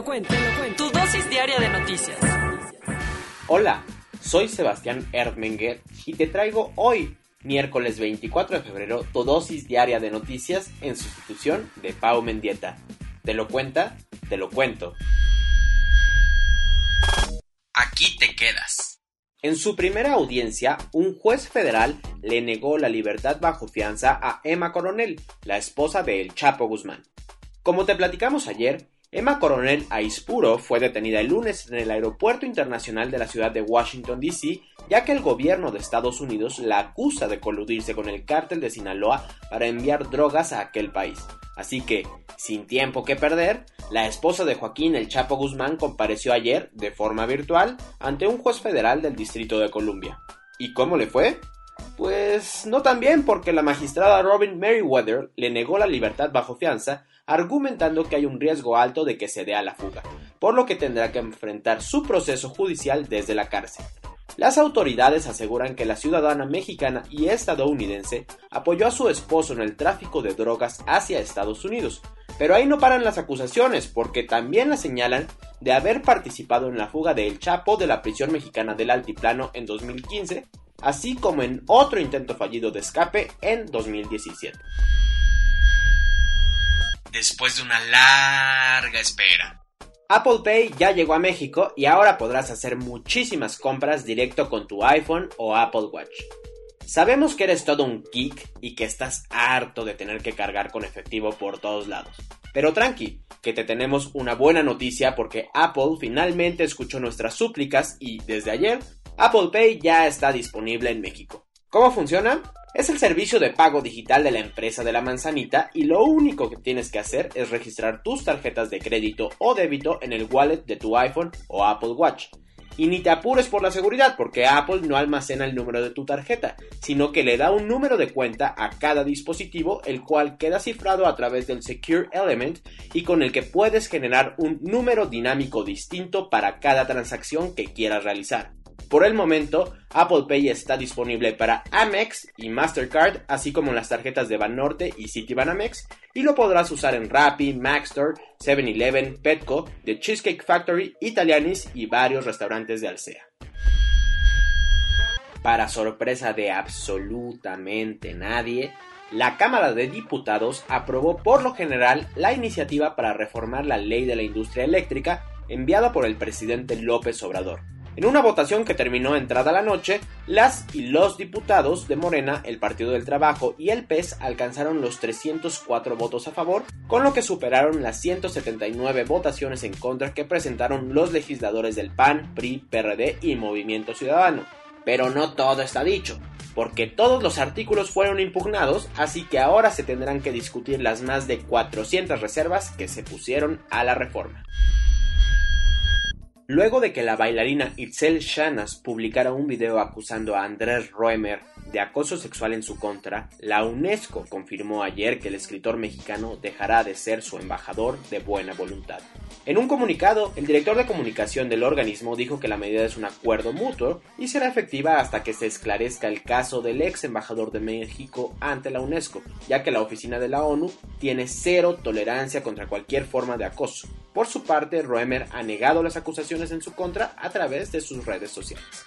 Lo cuento, te lo cuento. Tu dosis diaria de noticias. Hola, soy Sebastián Erdmenger y te traigo hoy, miércoles 24 de febrero, tu dosis diaria de noticias en sustitución de Pau Mendieta. ¿Te lo cuenta? Te lo cuento. Aquí te quedas. En su primera audiencia, un juez federal le negó la libertad bajo fianza a Emma Coronel, la esposa de El Chapo Guzmán. Como te platicamos ayer, Emma Coronel Aispuro fue detenida el lunes en el Aeropuerto Internacional de la ciudad de Washington, D.C., ya que el gobierno de Estados Unidos la acusa de coludirse con el cártel de Sinaloa para enviar drogas a aquel país. Así que, sin tiempo que perder, la esposa de Joaquín El Chapo Guzmán compareció ayer, de forma virtual, ante un juez federal del Distrito de Columbia. ¿Y cómo le fue? Pues no tan bien porque la magistrada Robin Merriweather le negó la libertad bajo fianza, argumentando que hay un riesgo alto de que se dé a la fuga, por lo que tendrá que enfrentar su proceso judicial desde la cárcel. Las autoridades aseguran que la ciudadana mexicana y estadounidense apoyó a su esposo en el tráfico de drogas hacia Estados Unidos, pero ahí no paran las acusaciones porque también la señalan de haber participado en la fuga de El Chapo de la prisión mexicana del Altiplano en 2015 así como en otro intento fallido de escape en 2017. Después de una larga espera. Apple Pay ya llegó a México y ahora podrás hacer muchísimas compras directo con tu iPhone o Apple Watch. Sabemos que eres todo un geek y que estás harto de tener que cargar con efectivo por todos lados. Pero tranqui, que te tenemos una buena noticia porque Apple finalmente escuchó nuestras súplicas y desde ayer Apple Pay ya está disponible en México. ¿Cómo funciona? Es el servicio de pago digital de la empresa de la manzanita y lo único que tienes que hacer es registrar tus tarjetas de crédito o débito en el wallet de tu iPhone o Apple Watch. Y ni te apures por la seguridad porque Apple no almacena el número de tu tarjeta, sino que le da un número de cuenta a cada dispositivo, el cual queda cifrado a través del Secure Element y con el que puedes generar un número dinámico distinto para cada transacción que quieras realizar. Por el momento, Apple Pay está disponible para Amex y Mastercard, así como las tarjetas de Banorte y Citibanamex, y lo podrás usar en Rappi, Maxstore, 7-Eleven, Petco, The Cheesecake Factory, Italianis y varios restaurantes de Alsea. Para sorpresa de absolutamente nadie, la Cámara de Diputados aprobó por lo general la iniciativa para reformar la ley de la industria eléctrica enviada por el presidente López Obrador. En una votación que terminó entrada la noche, las y los diputados de Morena, el Partido del Trabajo y el PES alcanzaron los 304 votos a favor, con lo que superaron las 179 votaciones en contra que presentaron los legisladores del PAN, PRI, PRD y Movimiento Ciudadano. Pero no todo está dicho, porque todos los artículos fueron impugnados, así que ahora se tendrán que discutir las más de 400 reservas que se pusieron a la reforma. Luego de que la bailarina Itzel Shanas publicara un video acusando a Andrés Roemer de acoso sexual en su contra, la UNESCO confirmó ayer que el escritor mexicano dejará de ser su embajador de buena voluntad. En un comunicado, el director de comunicación del organismo dijo que la medida es un acuerdo mutuo y será efectiva hasta que se esclarezca el caso del ex embajador de México ante la UNESCO, ya que la oficina de la ONU tiene cero tolerancia contra cualquier forma de acoso. Por su parte, Roemer ha negado las acusaciones en su contra a través de sus redes sociales.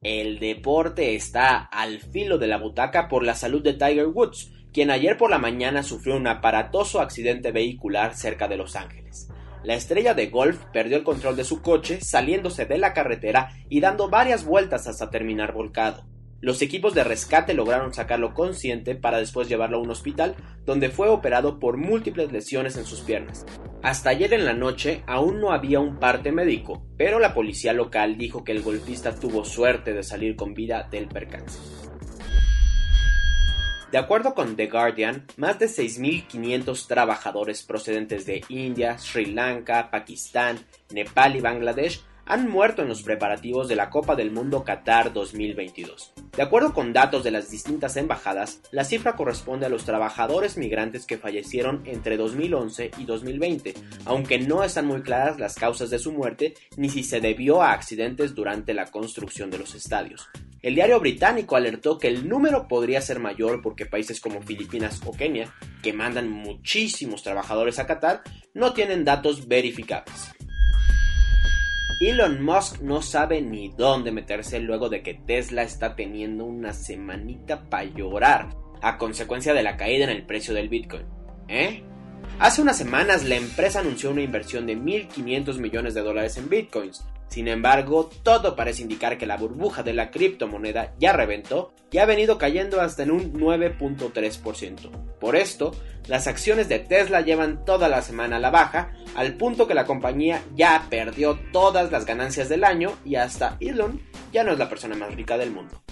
El deporte está al filo de la butaca por la salud de Tiger Woods, quien ayer por la mañana sufrió un aparatoso accidente vehicular cerca de Los Ángeles. La estrella de golf perdió el control de su coche saliéndose de la carretera y dando varias vueltas hasta terminar volcado. Los equipos de rescate lograron sacarlo consciente para después llevarlo a un hospital donde fue operado por múltiples lesiones en sus piernas. Hasta ayer en la noche aún no había un parte médico, pero la policía local dijo que el golfista tuvo suerte de salir con vida del percance. De acuerdo con The Guardian, más de 6.500 trabajadores procedentes de India, Sri Lanka, Pakistán, Nepal y Bangladesh han muerto en los preparativos de la Copa del Mundo Qatar 2022. De acuerdo con datos de las distintas embajadas, la cifra corresponde a los trabajadores migrantes que fallecieron entre 2011 y 2020, aunque no están muy claras las causas de su muerte ni si se debió a accidentes durante la construcción de los estadios. El diario británico alertó que el número podría ser mayor porque países como Filipinas o Kenia, que mandan muchísimos trabajadores a Qatar, no tienen datos verificables. Elon Musk no sabe ni dónde meterse luego de que Tesla está teniendo una semanita para llorar a consecuencia de la caída en el precio del Bitcoin. ¿Eh? Hace unas semanas la empresa anunció una inversión de 1.500 millones de dólares en Bitcoins, sin embargo, todo parece indicar que la burbuja de la criptomoneda ya reventó y ha venido cayendo hasta en un 9.3%. Por esto, las acciones de Tesla llevan toda la semana a la baja, al punto que la compañía ya perdió todas las ganancias del año y hasta Elon ya no es la persona más rica del mundo.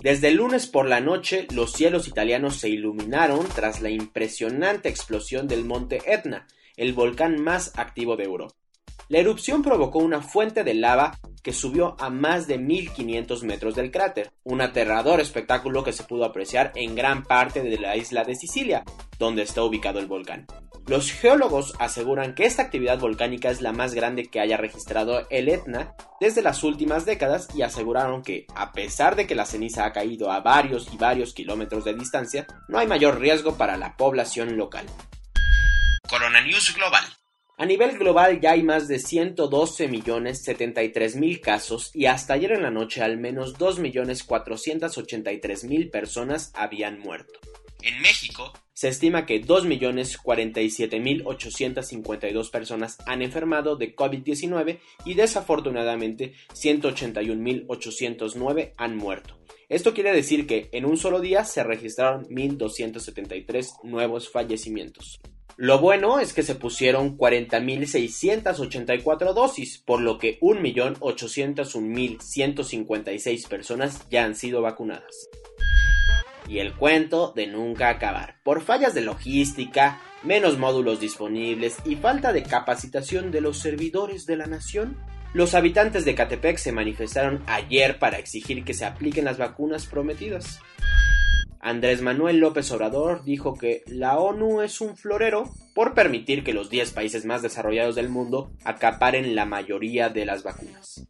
Desde el lunes por la noche, los cielos italianos se iluminaron tras la impresionante explosión del monte Etna, el volcán más activo de Europa. La erupción provocó una fuente de lava que subió a más de 1500 metros del cráter, un aterrador espectáculo que se pudo apreciar en gran parte de la isla de Sicilia, donde está ubicado el volcán. Los geólogos aseguran que esta actividad volcánica es la más grande que haya registrado el Etna desde las últimas décadas y aseguraron que, a pesar de que la ceniza ha caído a varios y varios kilómetros de distancia, no hay mayor riesgo para la población local. Corona News Global a nivel global ya hay más de 112 millones mil casos y hasta ayer en la noche al menos 2 millones mil personas habían muerto. En México, se estima que 2.047.852 personas han enfermado de COVID-19 y desafortunadamente 181.809 han muerto. Esto quiere decir que en un solo día se registraron 1.273 nuevos fallecimientos. Lo bueno es que se pusieron 40.684 dosis, por lo que 1.801.156 personas ya han sido vacunadas. Y el cuento de nunca acabar. Por fallas de logística, menos módulos disponibles y falta de capacitación de los servidores de la nación, los habitantes de Catepec se manifestaron ayer para exigir que se apliquen las vacunas prometidas. Andrés Manuel López Obrador dijo que la ONU es un florero por permitir que los 10 países más desarrollados del mundo acaparen la mayoría de las vacunas.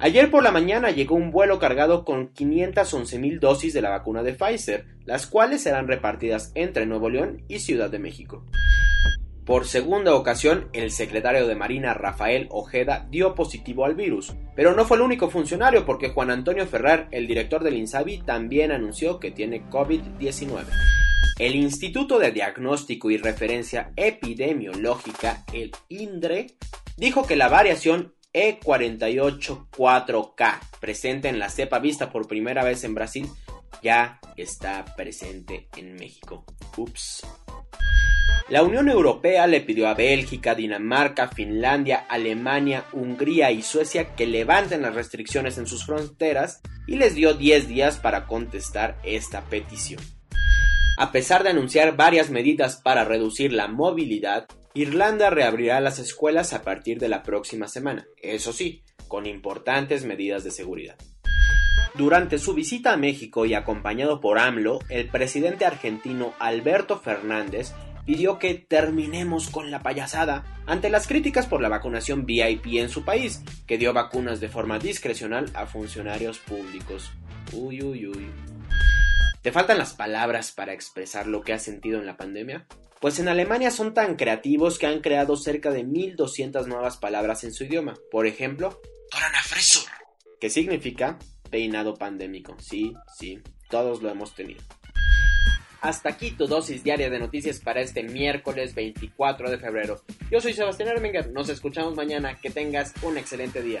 Ayer por la mañana llegó un vuelo cargado con 511 mil dosis de la vacuna de Pfizer, las cuales serán repartidas entre Nuevo León y Ciudad de México. Por segunda ocasión, el secretario de Marina Rafael Ojeda dio positivo al virus, pero no fue el único funcionario porque Juan Antonio Ferrer, el director del INSABI, también anunció que tiene COVID-19. El Instituto de Diagnóstico y Referencia Epidemiológica, el INDRE, dijo que la variación E484K, presente en la cepa vista por primera vez en Brasil, ya está presente en México. Ups. La Unión Europea le pidió a Bélgica, Dinamarca, Finlandia, Alemania, Hungría y Suecia que levanten las restricciones en sus fronteras y les dio 10 días para contestar esta petición. A pesar de anunciar varias medidas para reducir la movilidad, Irlanda reabrirá las escuelas a partir de la próxima semana, eso sí, con importantes medidas de seguridad. Durante su visita a México y acompañado por AMLO, el presidente argentino Alberto Fernández pidió que terminemos con la payasada ante las críticas por la vacunación VIP en su país, que dio vacunas de forma discrecional a funcionarios públicos. Uy, uy, uy. ¿Te faltan las palabras para expresar lo que has sentido en la pandemia? Pues en Alemania son tan creativos que han creado cerca de 1200 nuevas palabras en su idioma. Por ejemplo, Coronafresur, que significa peinado pandémico. Sí, sí, todos lo hemos tenido. Hasta aquí tu dosis diaria de noticias para este miércoles 24 de febrero. Yo soy Sebastián Ermenger, nos escuchamos mañana, que tengas un excelente día.